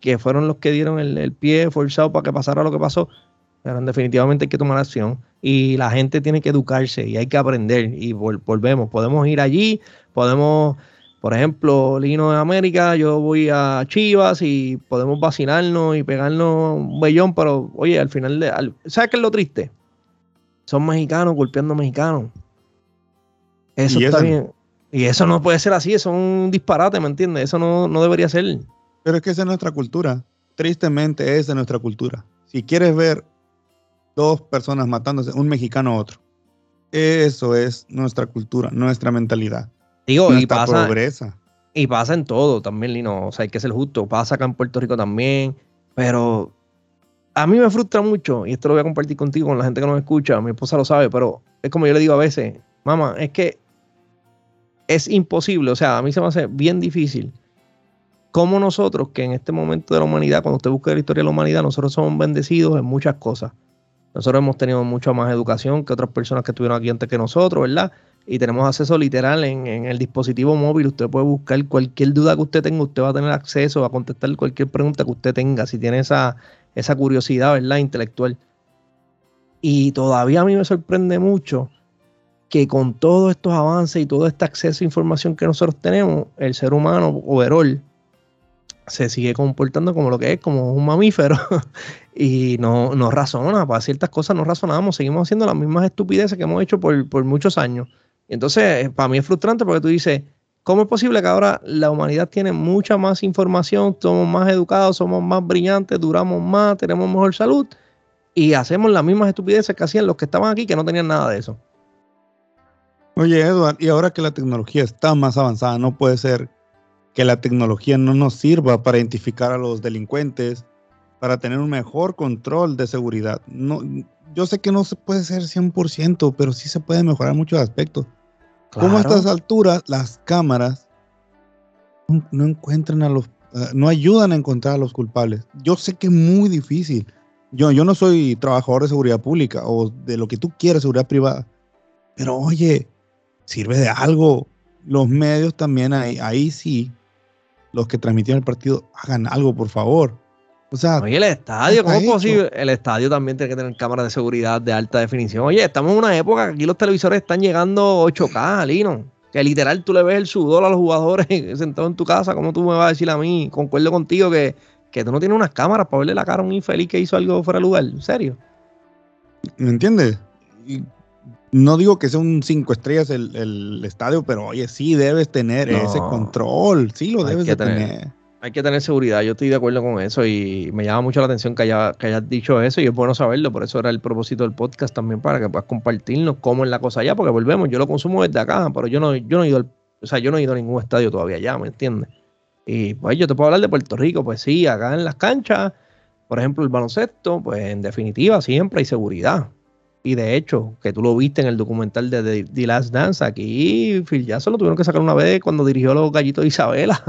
S1: que fueron los que dieron el, pie forzado para que pasara lo que pasó. Pero definitivamente hay que tomar acción y la gente tiene que educarse y hay que aprender y volvemos. Podemos ir allí, podemos por ejemplo, Lino de América, yo voy a Chivas y podemos vacinarnos y pegarnos un bellón, pero oye, al final, de, ¿sabes qué es lo triste? Son mexicanos golpeando mexicanos. Eso está bien. Y eso no puede ser así, eso es un disparate, ¿me entiendes? Eso no, no debería ser.
S2: Pero es que esa es nuestra cultura. Tristemente, esa es nuestra cultura. Si quieres ver dos personas matándose, un mexicano a otro, eso es nuestra cultura, nuestra mentalidad.
S1: Digo, y pasa, y pasa en todo también, Lino. O sea, hay que ser justo. Pasa acá en Puerto Rico también. Pero a mí me frustra mucho, y esto lo voy a compartir contigo, con la gente que nos escucha. Mi esposa lo sabe, pero es como yo le digo a veces, mamá, es que es imposible. O sea, a mí se me hace bien difícil. Como nosotros, que en este momento de la humanidad, cuando usted busca la historia de la humanidad, nosotros somos bendecidos en muchas cosas. Nosotros hemos tenido mucha más educación que otras personas que estuvieron aquí antes que nosotros, ¿verdad? Y tenemos acceso literal en, el dispositivo móvil. Usted puede buscar cualquier duda que usted tenga, usted va a tener acceso a contestar cualquier pregunta que usted tenga. Si tiene esa, esa curiosidad, ¿verdad? Intelectual. Y todavía a mí me sorprende mucho que con todos estos avances y todo este acceso a información que nosotros tenemos, el ser humano overall se sigue comportando como lo que es, como un mamífero, y no, no razona, para ciertas cosas no razonamos, seguimos haciendo las mismas estupideces que hemos hecho por, por muchos años. Entonces, para mí es frustrante porque tú dices, ¿cómo es posible que ahora la humanidad tiene mucha más información, somos más educados, somos más brillantes, duramos más, tenemos mejor salud, y hacemos las mismas estupideces que hacían los que estaban aquí que no tenían nada de eso?
S2: Oye, Edward, y ahora que la tecnología está más avanzada, no puede ser que la tecnología no nos sirva para identificar a los delincuentes, para tener un mejor control de seguridad. No, yo sé que no se puede ser 100%, pero sí se puede mejorar muchos aspectos. Como a estas alturas las cámaras no encuentran a los, eh, no ayudan a encontrar a los culpables? Yo sé que es muy difícil. Yo, yo no soy trabajador de seguridad pública o de lo que tú quieras, seguridad privada. Pero oye, sirve de algo. Los medios también, ahí, ahí sí, los que transmitieron el partido, hagan algo, por favor.
S1: O sea, Oye, el estadio, ¿cómo es posible? El estadio también tiene que tener cámaras de seguridad de alta definición. Oye, estamos en una época que aquí los televisores están llegando 8K, Lino. Que literal tú le ves el sudor a los jugadores sentados en tu casa. ¿Cómo tú me vas a decir a mí? Concuerdo contigo que, que tú no tienes unas cámaras para verle la cara a un infeliz que hizo algo fuera de lugar. ¿En serio?
S2: ¿Me entiendes? no digo que sea un cinco estrellas el, estadio, pero oye, sí debes tener ese control, sí lo debes de tener,
S1: Hay que tener seguridad, yo estoy de acuerdo con eso y me llama mucho la atención que, haya, que hayas dicho eso y es bueno saberlo, por eso era el propósito del podcast también para que puedas compartirnos cómo es la cosa allá, porque volvemos, yo lo consumo desde acá, pero yo no, yo no he ido, o sea, yo no he ido a ningún estadio todavía allá, ¿me entiendes? Y pues yo te puedo hablar de Puerto Rico, pues sí, acá en las canchas, por ejemplo, el baloncesto, pues en definitiva siempre hay seguridad y de hecho, que tú lo viste en el documental de The, Last Dance, aquí Phil Jackson lo tuvieron que sacar una vez cuando dirigió los gallitos de Isabela.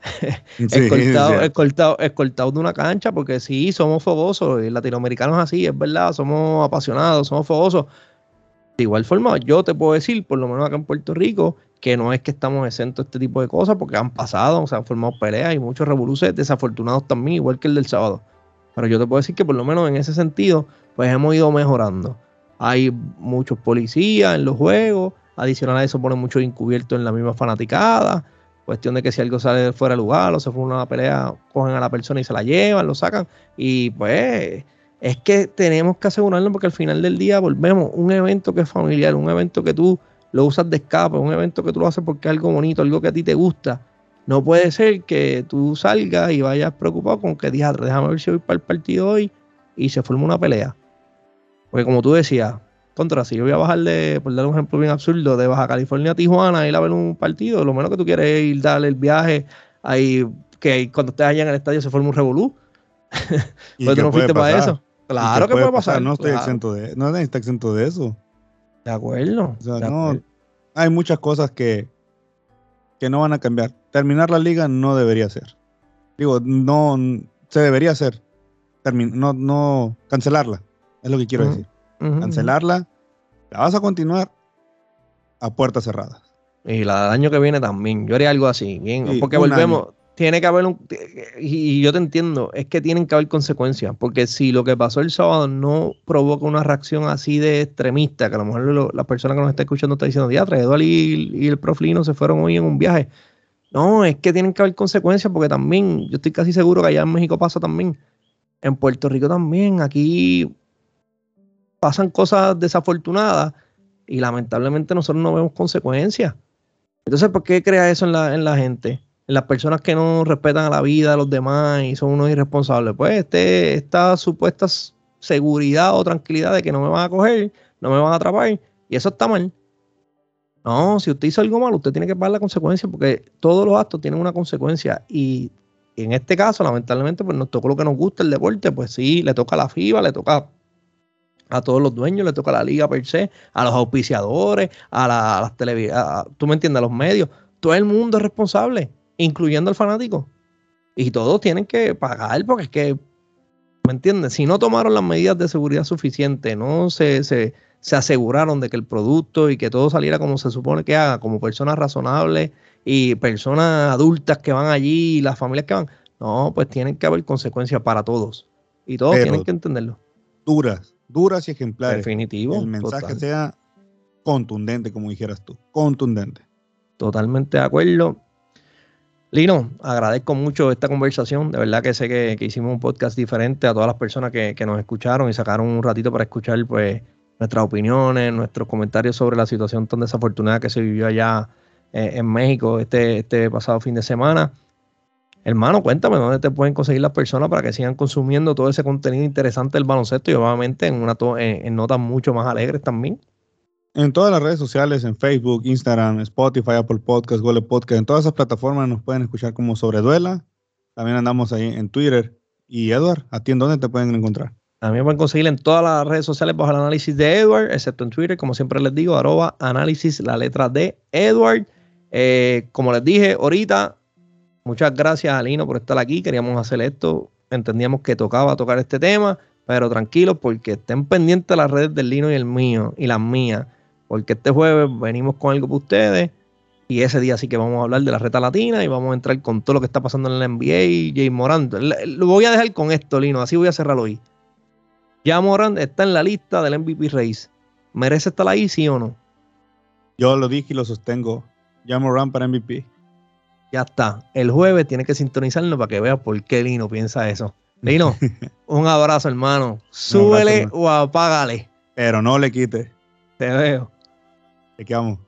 S1: escoltado, escoltado, de una cancha, porque sí, somos fogosos, y latinoamericanos así, es verdad, somos apasionados, somos fogosos. De igual forma, yo te puedo decir, por lo menos acá en Puerto Rico, que no es que estamos exentos de este tipo de cosas, porque han pasado, se han formado peleas y muchos revoluciones desafortunados también, igual que el del sábado. Pero yo te puedo decir que por lo menos en ese sentido, pues hemos ido mejorando. Hay muchos policías en los juegos. Adicional a eso ponen mucho encubierto en la misma fanaticada. Cuestión de que si algo sale fuera de lugar o se fue una pelea, cogen a la persona y se la llevan, lo sacan. Y pues es que tenemos que asegurarnos porque al final del día volvemos un evento que es familiar, un evento que tú lo usas de escape, un evento que tú lo haces porque es algo bonito, algo que a ti te gusta. No puede ser que tú salgas y vayas preocupado con que digas, déjame ver si voy para el partido hoy y se forma una pelea. Porque como tú decías, contra, si yo voy a bajar de, por dar un ejemplo bien absurdo, de Baja California a Tijuana, ir a ver un partido, lo menos que tú quieres es ir darle el viaje, ahí, que cuando estés allá en el estadio se forma un revolú. pues tú no fuiste para eso. Claro que puede pasar.
S2: No estoy exento de, no está exento de eso.
S1: De acuerdo.
S2: O sea, no, hay muchas cosas que, que no van a cambiar. Terminar la liga no debería ser. Digo, no se debería hacer. no, no cancelarla. Es lo que quiero decir. Cancelarla. La vas a continuar a puertas cerradas.
S1: Y la del año que viene también. Yo haría algo así. Bien, porque volvemos. Tiene que haber un. Y yo te entiendo, es que tienen que haber consecuencias. Porque si lo que pasó el sábado no provoca una reacción así de extremista, que a lo mejor la persona que nos está escuchando está diciendo, diatra, Eduardo y, y el Proflino se fueron hoy en un viaje. No, es que tienen que haber consecuencias porque también, yo estoy casi seguro que allá en México pasa también. En Puerto Rico también. Aquí pasan cosas desafortunadas y lamentablemente nosotros no vemos consecuencias. Entonces, ¿por qué crea eso en la, en la gente? En las personas que no respetan a la vida de los demás y son unos irresponsables. Pues este, esta supuesta seguridad o tranquilidad de que no me van a coger, no me van a atrapar, y eso está mal. No, si usted hizo algo malo, usted tiene que pagar la consecuencia porque todos los actos tienen una consecuencia y en este caso, lamentablemente, pues nos tocó lo que nos gusta el deporte, pues sí, le toca a la FIBA, le toca a todos los dueños, le toca a la liga per se, a los auspiciadores, a, las televisiones, tú me entiendes, a los medios. Todo el mundo es responsable, incluyendo al fanático. Y todos tienen que pagar porque es que, ¿me entiendes? Si no tomaron las medidas de seguridad suficientes, no se, se, se aseguraron de que el producto y que todo saliera como se supone que haga, como personas razonables y personas adultas que van allí y las familias que van, no, pues tienen que haber consecuencias para todos Y todos tienen que entenderlo.
S2: Duras, duras y ejemplares.
S1: Definitivo.
S2: El mensaje sea contundente, como dijeras tú. Contundente.
S1: Totalmente de acuerdo. Lino, agradezco mucho esta conversación. De verdad que sé que, hicimos un podcast diferente a todas las personas que, nos escucharon y sacaron un ratito para escuchar pues, nuestras opiniones, nuestros comentarios sobre la situación tan desafortunada que se vivió allá eh, en México este, este pasado fin de semana. Hermano, cuéntame dónde te pueden conseguir las personas para que sigan consumiendo todo ese contenido interesante del baloncesto y obviamente en, una en notas mucho más alegres también.
S2: En todas las redes sociales, en Facebook, Instagram, Spotify, Apple Podcast, Google Podcast, en todas esas plataformas nos pueden escuchar como Sobreduela. También andamos ahí en Twitter. Y Edward, ¿a ti en dónde te pueden encontrar?
S1: También pueden conseguir en todas las redes sociales bajo el análisis de Edward, excepto en Twitter, como siempre les digo, arroba análisis, la letra de Edward. Eh, como les dije ahorita, muchas gracias a Lino por estar aquí. Queríamos hacer esto. Entendíamos que tocaba tocar este tema, pero tranquilos porque estén pendientes las redes del Lino y el mío y las mías porque este jueves venimos con algo para ustedes y ese día sí que vamos a hablar de la reta latina y vamos a entrar con todo lo que está pasando en la NBA y Jay Morant. Lo voy a dejar con esto, Lino, así voy a cerrarlo hoy. Ya Morant está en la lista del MVP Race. ¿Merece estar ahí, sí o no?
S2: Yo lo dije y lo sostengo. Ya Morant para MVP.
S1: Ya está. El jueves tiene que sintonizarnos para que vea por qué Lino piensa eso. Lino, un abrazo, hermano. Súbele o apágale.
S2: Pero no le quite.
S1: Te veo.
S2: Te quedamos.